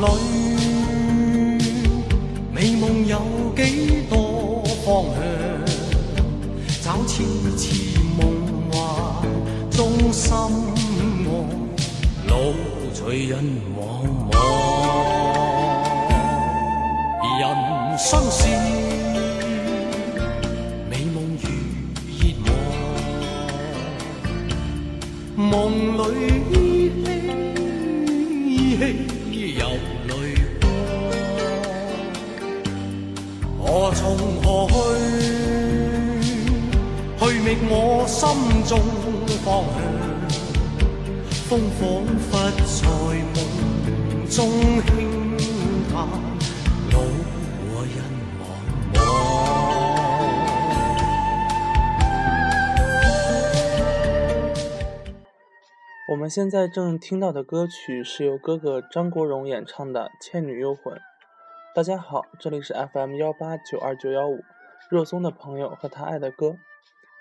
里美梦有几多方向？找痴痴梦幻中心爱，路随人茫茫，人生是。梦里依稀依稀从何去？去觅我心中方向。风仿佛在梦中轻叹，路和人。我们现在正听到的歌曲是由哥哥张国荣演唱的《倩女幽魂》。大家好，这里是 FM 幺八九二九幺五，肉松的朋友和他爱的歌，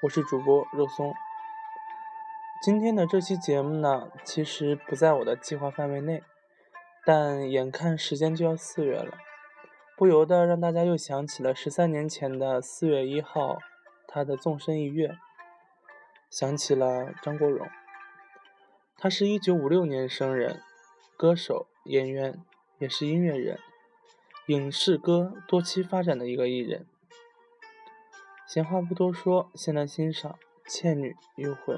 我是主播肉松。今天的这期节目呢，其实不在我的计划范围内，但眼看时间就要四月了，不由得让大家又想起了十三年前的四月一号，他的纵身一跃，想起了张国荣。他是一九五六年生人，歌手、演员，也是音乐人，影视歌多期发展的一个艺人。闲话不多说，先来欣赏《倩女幽魂》。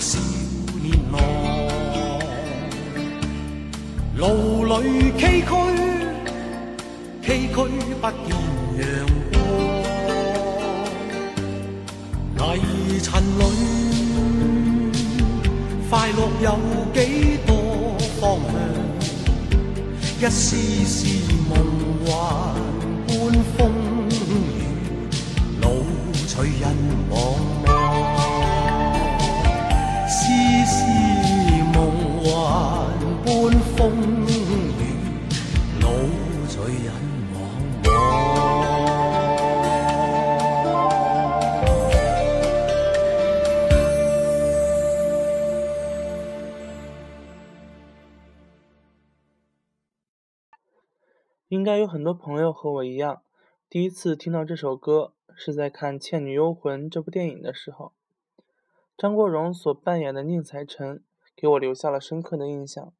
少年郎，路里崎岖，崎岖不见阳光，泥尘里快乐有几多方向？一丝丝梦幻般风雨，路随人茫有很多朋友和我一样，第一次听到这首歌是在看《倩女幽魂》这部电影的时候。张国荣所扮演的宁采臣给我留下了深刻的印象，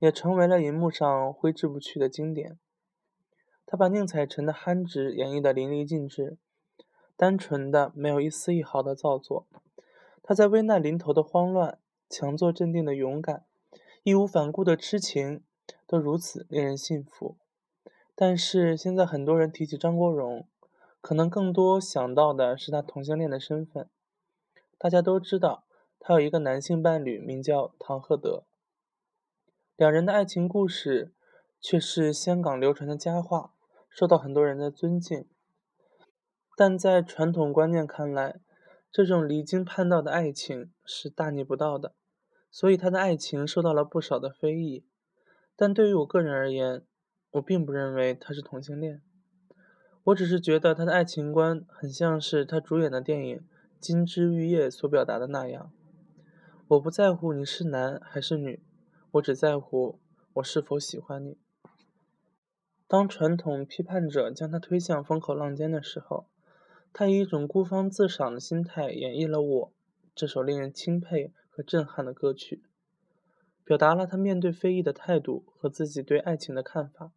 也成为了荧幕上挥之不去的经典。他把宁采臣的憨直演绎的淋漓尽致，单纯的没有一丝一毫的造作。他在危难临头的慌乱、强作镇定的勇敢、义无反顾的痴情，都如此令人信服。但是现在很多人提起张国荣，可能更多想到的是他同性恋的身份。大家都知道，他有一个男性伴侣，名叫唐鹤德。两人的爱情故事却是香港流传的佳话，受到很多人的尊敬。但在传统观念看来，这种离经叛道的爱情是大逆不道的，所以他的爱情受到了不少的非议。但对于我个人而言，我并不认为他是同性恋，我只是觉得他的爱情观很像是他主演的电影《金枝玉叶》所表达的那样。我不在乎你是男还是女，我只在乎我是否喜欢你。当传统批判者将他推向风口浪尖的时候，他以一种孤芳自赏的心态演绎了《我》这首令人钦佩和震撼的歌曲，表达了他面对非议的态度和自己对爱情的看法。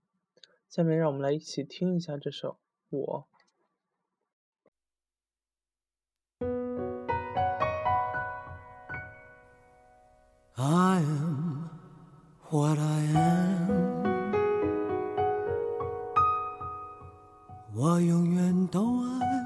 下面让我们来一起听一下这首《我》。I am what I am，我永远都爱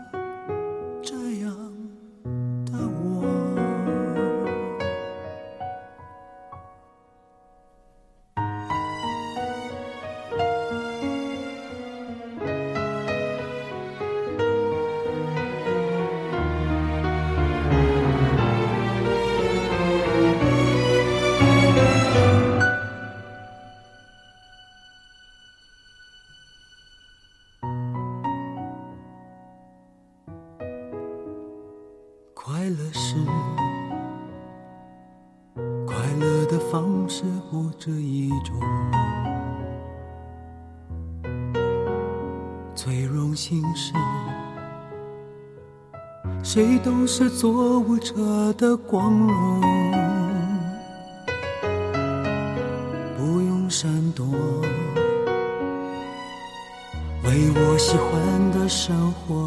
快乐是快乐的方式不止一种，最荣幸是，谁都是做舞者的光荣，不用闪躲，为我喜欢的生活。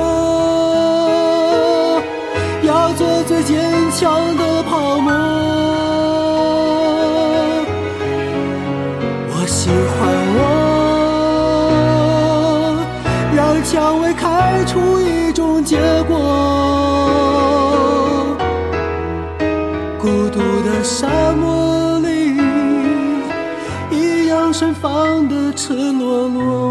开出一种结果。孤独的沙漠里，一样盛放的赤裸裸。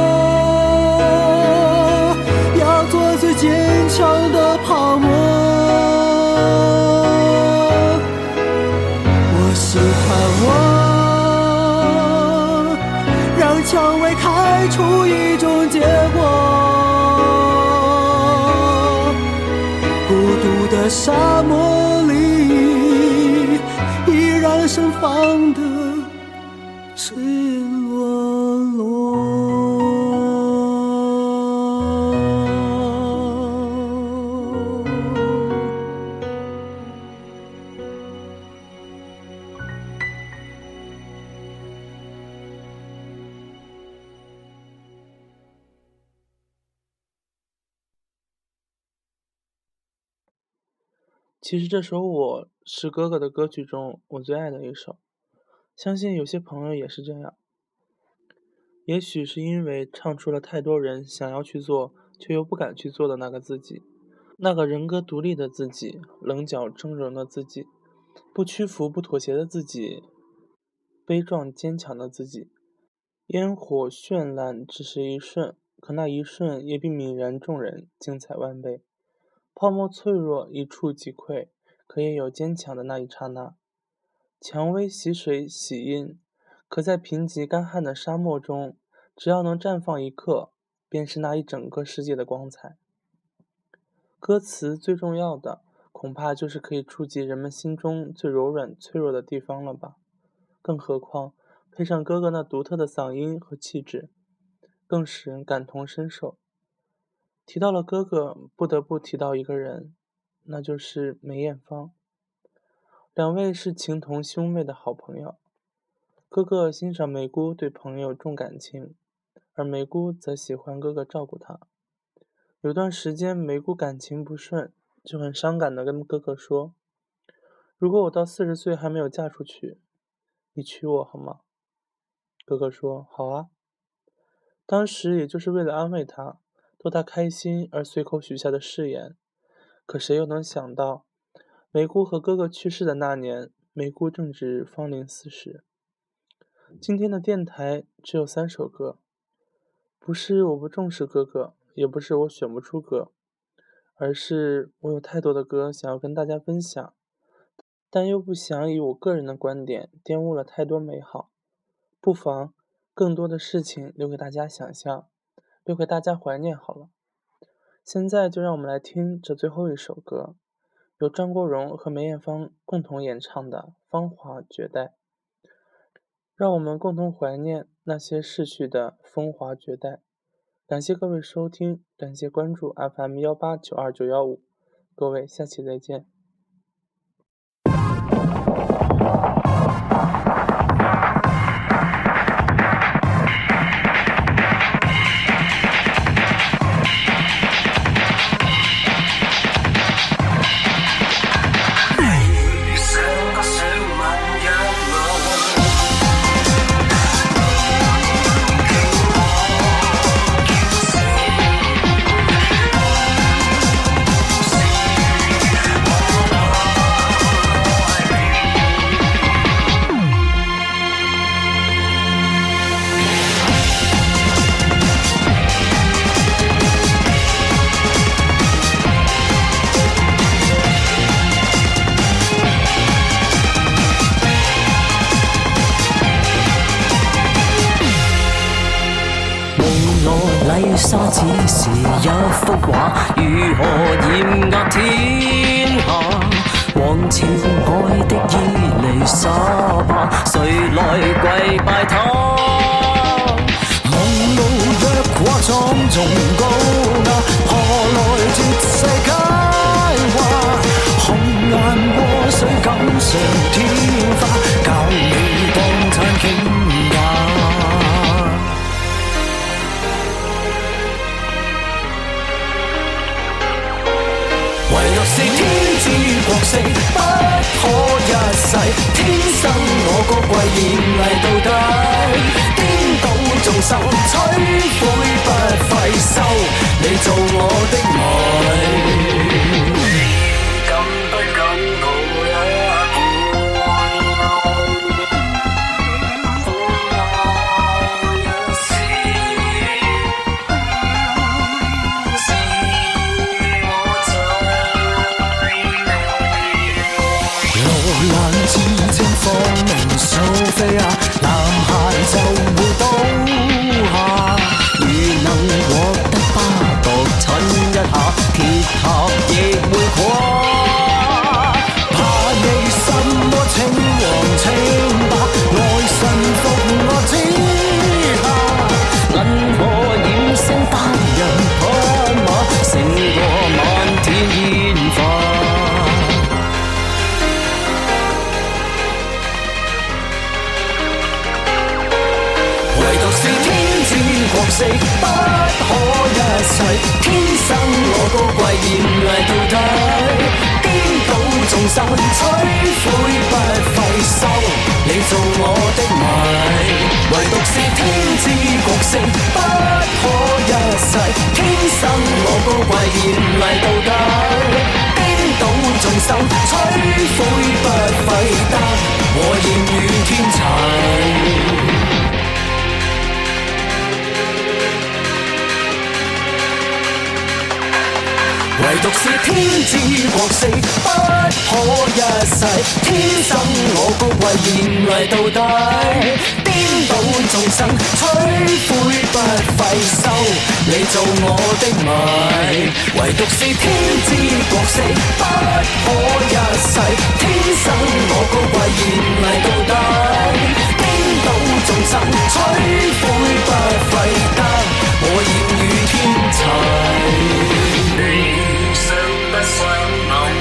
其实这首《我是哥哥》的歌曲中我最爱的一首，相信有些朋友也是这样。也许是因为唱出了太多人想要去做却又不敢去做的那个自己，那个人格独立的自己，棱角峥嵘的自己，不屈服、不妥协的自己，悲壮坚强的自己。烟火绚烂只是一瞬，可那一瞬也比泯然众人精彩万倍。泡沫脆弱，一触即溃，可也有坚强的那一刹那。蔷薇洗水洗印，可在贫瘠干旱的沙漠中，只要能绽放一刻，便是那一整个世界的光彩。歌词最重要的，恐怕就是可以触及人们心中最柔软、脆弱的地方了吧。更何况配上哥哥那独特的嗓音和气质，更使人感同身受。提到了哥哥，不得不提到一个人，那就是梅艳芳。两位是情同兄妹的好朋友。哥哥欣赏梅姑对朋友重感情，而梅姑则喜欢哥哥照顾她。有段时间，梅姑感情不顺，就很伤感地跟哥哥说：“如果我到四十岁还没有嫁出去，你娶我好吗？”哥哥说：“好啊。”当时也就是为了安慰她，逗他开心而随口许下的誓言。可谁又能想到，梅姑和哥哥去世的那年，梅姑正值芳龄四十。今天的电台只有三首歌，不是我不重视哥哥，也不是我选不出歌，而是我有太多的歌想要跟大家分享，但又不想以我个人的观点玷污了太多美好，不妨。更多的事情留给大家想象，留给大家怀念好了。现在就让我们来听这最后一首歌，由张国荣和梅艳芳共同演唱的《芳华绝代》。让我们共同怀念那些逝去的风华绝代。感谢各位收听，感谢关注 FM 幺八九二九幺五，各位下期再见。沙只是一幅画，如何艳压天下？往前爱的伊丽莎白，谁来跪拜他？梦露若画苍重高雅，何来绝世佳话？红颜祸水锦上添众生，摧毁不费收。你做我的爱独是天之国四，不可一世。天生我高贵，严厉到底，颠倒众生，摧毁不费收。你做我的迷，唯独是天之国四，不可一世。天生我高贵，严厉到底，颠倒众生，摧毁不费得，我艳遇天齐。sun, no